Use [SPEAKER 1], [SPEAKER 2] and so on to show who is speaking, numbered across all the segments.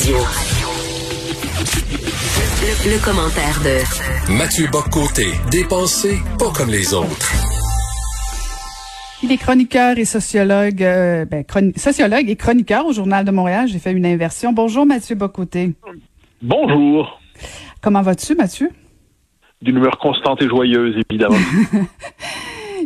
[SPEAKER 1] Radio. Le, commentaire de
[SPEAKER 2] Mathieu Boccoté, dépensé pas comme les autres.
[SPEAKER 3] Il est chroniqueur et sociologue, euh, ben, sociologue et chroniqueur au Journal de Montréal. J'ai fait une inversion. Bonjour Mathieu Bocoté.
[SPEAKER 4] Bonjour.
[SPEAKER 3] Comment vas-tu, Mathieu?
[SPEAKER 4] D'une humeur constante et joyeuse, évidemment.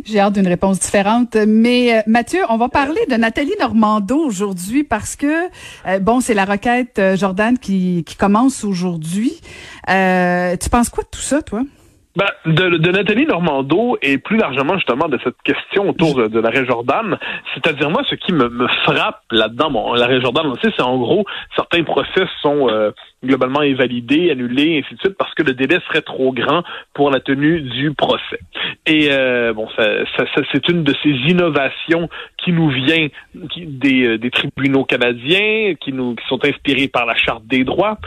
[SPEAKER 3] J'ai hâte d'une réponse différente. Mais euh, Mathieu, on va parler de Nathalie Normando aujourd'hui parce que, euh, bon, c'est la requête euh, Jordan qui, qui commence aujourd'hui. tu penses quoi de tout ça, toi?
[SPEAKER 4] Ben, de, de, Nathalie Normando et plus largement justement de cette question autour de, de l'arrêt Jordan, c'est-à-dire moi ce qui me, me frappe là-dedans, bon, l'arrêt Jordan, on sait, c'est en gros certains procès sont euh, globalement invalidés, annulés, ainsi de suite, parce que le délai serait trop grand pour la tenue du procès. Et euh, bon, ça, ça, c'est une de ces innovations qui nous vient des, euh, des tribunaux canadiens, qui nous qui sont inspirés par la Charte des droits.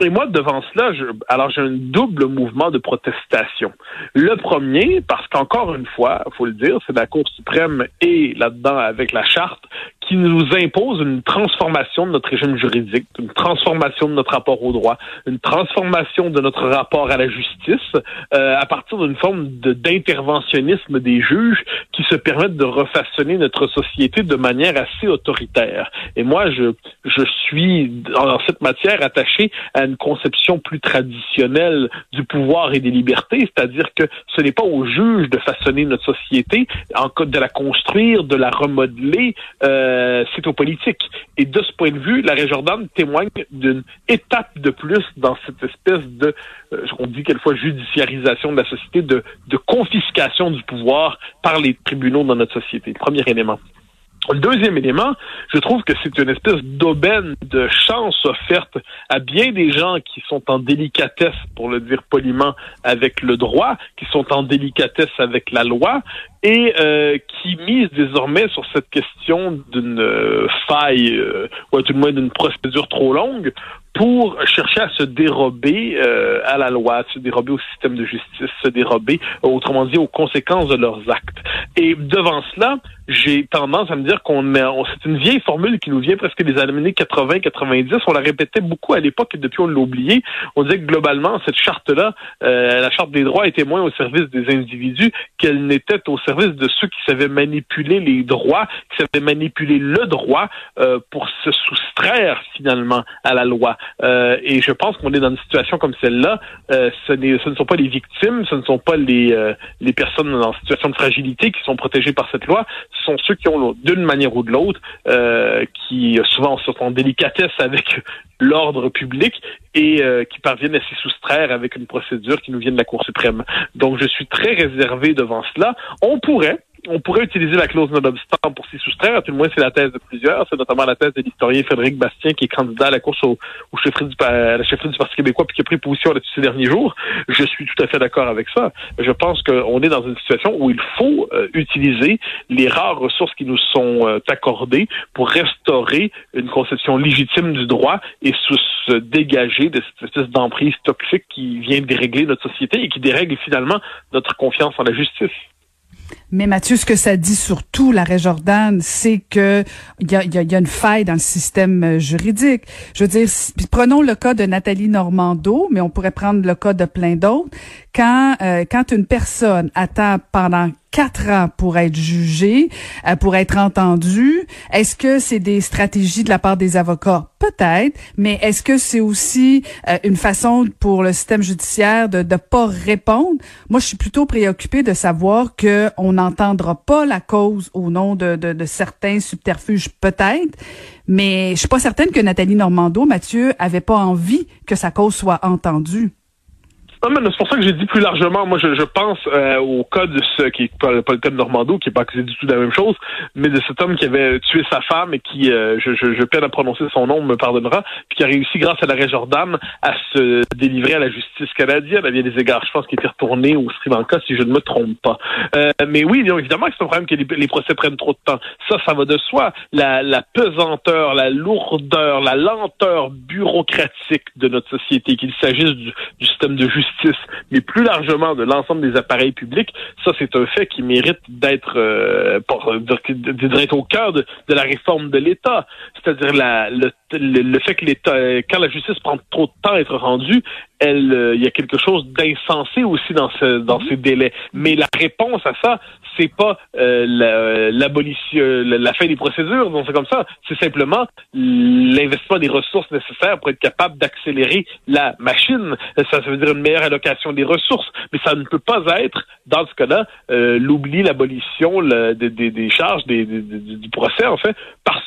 [SPEAKER 4] Et moi, devant cela, je, alors j'ai un double mouvement de protestation. Le premier, parce qu'encore une fois, faut le dire, c'est la Cour suprême et là-dedans avec la charte qui nous impose une transformation de notre régime juridique, une transformation de notre rapport au droit, une transformation de notre rapport à la justice euh, à partir d'une forme d'interventionnisme des juges qui se permettent de refaçonner notre société de manière assez autoritaire. Et moi, je, je suis en cette matière attaché à une conception plus traditionnelle du pouvoir et des libertés, c'est-à-dire que ce n'est pas aux juges de façonner notre société, en de la construire, de la remodeler. Euh, c'est aux politiques. Et de ce point de vue, l'arrêt Jordan témoigne d'une étape de plus dans cette espèce de, euh, on dit quelquefois judiciarisation de la société, de, de confiscation du pouvoir par les tribunaux dans notre société. Premier élément. Le deuxième élément, je trouve que c'est une espèce d'aubaine de chance offerte à bien des gens qui sont en délicatesse, pour le dire poliment, avec le droit, qui sont en délicatesse avec la loi, et euh, qui misent désormais sur cette question d'une euh, faille, euh, ou tout le moins d'une procédure trop longue, pour chercher à se dérober euh, à la loi, se dérober au système de justice, se dérober, autrement dit, aux conséquences de leurs actes. Et devant cela, j'ai tendance à me dire qu'on on, c'est une vieille formule qui nous vient presque des années 80-90. On la répétait beaucoup à l'époque et depuis on l'a oublié. On disait que globalement, cette charte-là, euh, la charte des droits était moins au service des individus qu'elle n'était au service de ceux qui savaient manipuler les droits, qui savaient manipuler le droit euh, pour se soustraire finalement à la loi. Euh, et je pense qu'on est dans une situation comme celle-là. Euh, ce, ce, ne sont pas les victimes, ce ne sont pas les, euh, les personnes en situation de fragilité qui sont protégées par cette loi. Ce sont ceux qui ont, d'une manière ou de l'autre, qui souvent sont en délicatesse avec l'ordre public et qui parviennent à s'y soustraire avec une procédure qui nous vient de la Cour suprême. Donc, je suis très réservé devant cela. On pourrait, on pourrait utiliser la clause non-obstant pour s'y soustraire. Tout le moins, c'est la thèse de plusieurs. C'est notamment la thèse de l'historien Frédéric Bastien, qui est candidat à la course au, au du, à la chefferie du Parti québécois, puis qui a pris position là-dessus ces derniers jours. Je suis tout à fait d'accord avec ça. Je pense qu'on est dans une situation où il faut euh, utiliser les rares ressources qui nous sont euh, accordées pour restaurer une conception légitime du droit et se dégager de cette espèce d'emprise toxique qui vient dérégler notre société et qui dérègle finalement notre confiance en la justice.
[SPEAKER 3] Mais Mathieu, ce que ça dit surtout, l'arrêt Jordan, c'est que il y a, y a, une faille dans le système euh, juridique. Je veux dire, prenons le cas de Nathalie Normando, mais on pourrait prendre le cas de plein d'autres. Quand euh, quand une personne attend pendant quatre ans pour être jugé, euh, pour être entendu. Est-ce que c'est des stratégies de la part des avocats? Peut-être, mais est-ce que c'est aussi euh, une façon pour le système judiciaire de ne pas répondre? Moi, je suis plutôt préoccupée de savoir que on n'entendra pas la cause au nom de, de, de certains subterfuges, peut-être, mais je suis pas certaine que Nathalie Normando, Mathieu, avait pas envie que sa cause soit entendue.
[SPEAKER 4] Non, mais c'est pour ça que j'ai dit plus largement. Moi, je, je pense euh, au cas de ce qui est pas, le cas de Normando, qui est pas accusé du tout de la même chose, mais de cet homme qui avait tué sa femme et qui, euh, je, je, je, peine à prononcer son nom, me pardonnera, puis qui a réussi grâce à l'arrêt Jordan à se délivrer à la justice canadienne à bien des égards. Je pense qu'il était retourné au Sri Lanka, si je ne me trompe pas. Euh, mais oui, évidemment que c'est un problème que les, procès prennent trop de temps. Ça, ça va de soi. La, la pesanteur, la lourdeur, la lenteur bureaucratique de notre société, qu'il s'agisse du, du système de justice mais plus largement de l'ensemble des appareils publics, ça c'est un fait qui mérite d'être euh, d'être au cœur de, la réforme de l'État. C'est-à-dire la, le le, fait que l'État, quand la justice prend trop de temps à être rendue, elle, euh, il y a quelque chose d'insensé aussi dans ce, dans ces délais. Mais la réponse à ça, c'est pas euh, l'abolition, la, fin des procédures, non c'est comme ça. C'est simplement l'investissement des ressources nécessaires pour être capable d'accélérer la machine. Ça, ça veut dire une meilleure allocation des ressources, mais ça ne peut pas être, dans ce cas-là, euh, l'oubli, l'abolition des, des, des, charges des, du procès, en fait,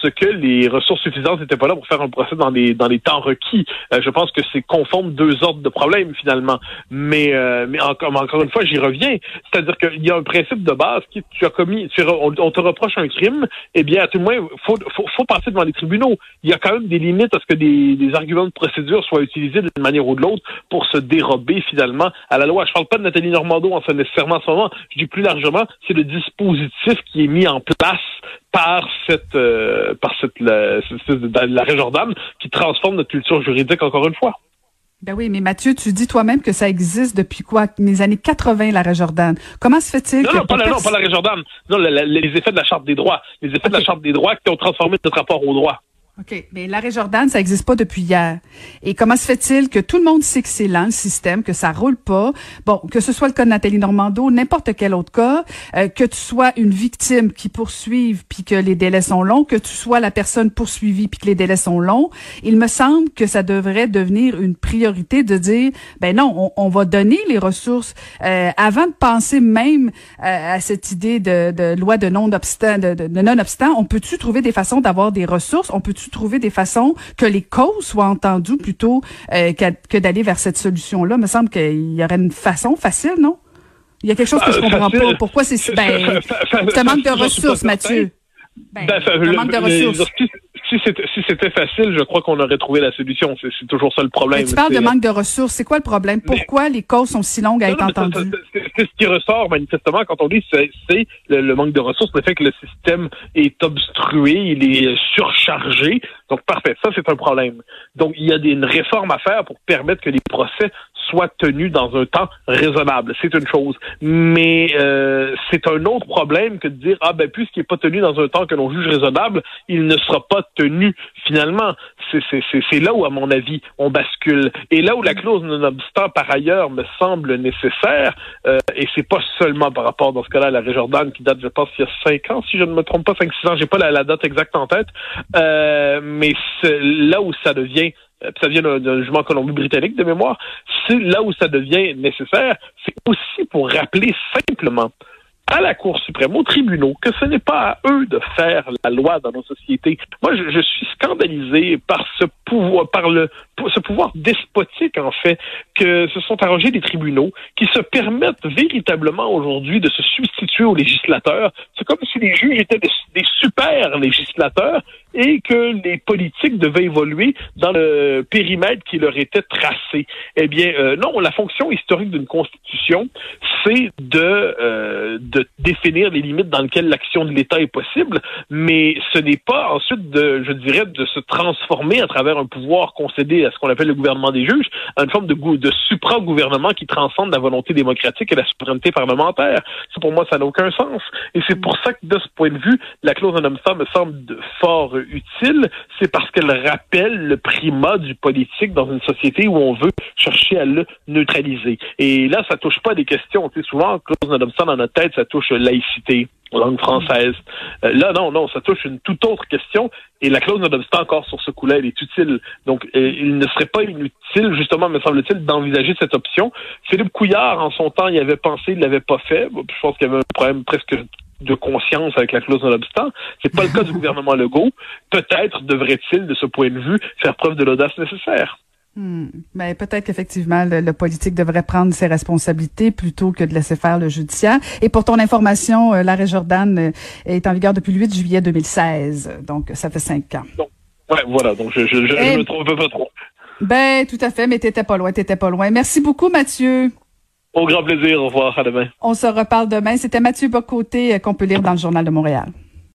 [SPEAKER 4] que les ressources suffisantes n'étaient pas là pour faire un procès dans les dans les temps requis. Euh, je pense que c'est conforme deux ordres de problèmes finalement. Mais euh, mais encore, encore une fois, j'y reviens. C'est-à-dire qu'il y a un principe de base qui tu as commis, tu, on, te reproche un crime, eh bien à tout le moins, faut, faut, faut passer devant les tribunaux. Il y a quand même des limites à ce que des, des arguments de procédure soient utilisés d'une manière ou de l'autre pour se dérober finalement à la loi. Je parle pas de Nathalie Normando en ce nécessairement en ce moment. Je dis plus largement, c'est le dispositif qui est mis en place par cette euh, par cette la, la, Jordan qui transforme notre culture juridique encore une fois.
[SPEAKER 3] Ben oui, mais Mathieu, tu dis toi-même que ça existe depuis quoi? Les années 80, la Jordan. Comment se fait-il
[SPEAKER 4] non. Non, pas la, non, pas la Jordan. Non, les effets de la Charte des droits. Les effets de la Charte des droits qui ont transformé notre rapport aux droits.
[SPEAKER 3] OK. Mais l'arrêt Jordan, ça n'existe pas depuis hier. Et comment se fait-il que tout le monde sait que c'est lent, le système, que ça roule pas? Bon, que ce soit le cas de Nathalie Normando, n'importe quel autre cas, euh, que tu sois une victime qui poursuive puis que les délais sont longs, que tu sois la personne poursuivie puis que les délais sont longs, il me semble que ça devrait devenir une priorité de dire, ben non, on, va donner les ressources euh, avant de penser même euh, à cette idée de, de loi de non-obstant, de, de non-obstant. On peut-tu trouver des façons d'avoir des ressources? On peut-tu trouver des façons que les causes soient entendues plutôt euh, que, d'aller vers cette solution-là? Il me semble qu'il y aurait une façon facile, non? Il y a quelque chose que je comprends pas. Pourquoi c'est... Ben, un manque de ressources, Mathieu. Ben, ben manque de ressources
[SPEAKER 4] si c'était facile, je crois qu'on aurait trouvé la solution. C'est toujours ça le problème.
[SPEAKER 3] tu parles de manque de ressources. C'est quoi le problème? Pourquoi les causes sont si longues à être entendues?
[SPEAKER 4] C'est ce qui ressort manifestement quand on dit c'est le, manque de ressources, le fait que le système est obstrué, il est surchargé. Donc parfait, ça c'est un problème. Donc il y a des, une réforme à faire pour permettre que les procès soit tenu dans un temps raisonnable. C'est une chose. Mais euh, c'est un autre problème que de dire, ah ben puisqu'il n'est pas tenu dans un temps que l'on juge raisonnable, il ne sera pas tenu. Finalement, c'est là où, à mon avis, on bascule. Et là où la clause non-obstant, par ailleurs, me semble nécessaire, euh, et c'est pas seulement par rapport, dans ce cas-là, à la Réjordane, qui date, je pense, il y a cinq ans, si je ne me trompe pas, cinq, six ans, j'ai pas la, la, date exacte en tête, euh, mais là où ça devient ça vient d'un jugement Colombie-Britannique de mémoire, c'est là où ça devient nécessaire, c'est aussi pour rappeler simplement à la Cour suprême, aux tribunaux, que ce n'est pas à eux de faire la loi dans nos sociétés. Moi, je, suis scandalisé par ce pouvoir, par le ce pouvoir despotique, en fait, que se sont arrangés des tribunaux, qui se permettent véritablement aujourd'hui de se substituer aux législateurs. C'est comme si les juges étaient des, des super législateurs et que les politiques devaient évoluer dans le périmètre qui leur était tracé. Eh bien, euh, non, la fonction historique d'une constitution, c'est de, euh, de définir les limites dans lesquelles l'action de l'État est possible, mais ce n'est pas ensuite de, je dirais, de se transformer à travers un pouvoir concédé à ce qu'on appelle le gouvernement des juges, à une forme de, de supra-gouvernement qui transcende la volonté démocratique et la souveraineté parlementaire. Ça, pour moi, ça n'a aucun sens. Et c'est pour ça que, de ce point de vue, la clause en homme me semble fort utile, c'est parce qu'elle rappelle le primat du politique dans une société où on veut chercher à le neutraliser. Et là, ça touche pas des questions. Tu sais, souvent, clause non dans notre tête, ça touche laïcité, langue française. Euh, là, non, non, ça touche une toute autre question. Et la clause non encore sur ce coup-là, elle est utile. Donc, euh, il ne serait pas inutile, justement, me semble-t-il, d'envisager cette option. Philippe Couillard, en son temps, il avait pensé, il l'avait pas fait. Je pense qu'il y avait un problème presque de conscience avec la clause non-obstant. C'est pas le cas du gouvernement Legault. Peut-être devrait-il, de ce point de vue, faire preuve de l'audace nécessaire.
[SPEAKER 3] Hmm. Ben, peut-être qu'effectivement, le, politique devrait prendre ses responsabilités plutôt que de laisser faire le judiciaire. Et pour ton information, euh, l'arrêt Jordan euh, est en vigueur depuis le 8 juillet 2016. Donc, ça fait cinq ans.
[SPEAKER 4] Donc, ouais, voilà. Donc, je, je, je, je me trompe pas trop.
[SPEAKER 3] Ben, tout à fait, mais t'étais pas loin, t'étais pas loin. Merci beaucoup, Mathieu.
[SPEAKER 4] Au grand plaisir. Au revoir. À demain.
[SPEAKER 3] On se reparle demain. C'était Mathieu Bocoté euh, qu'on peut lire dans le Journal de Montréal.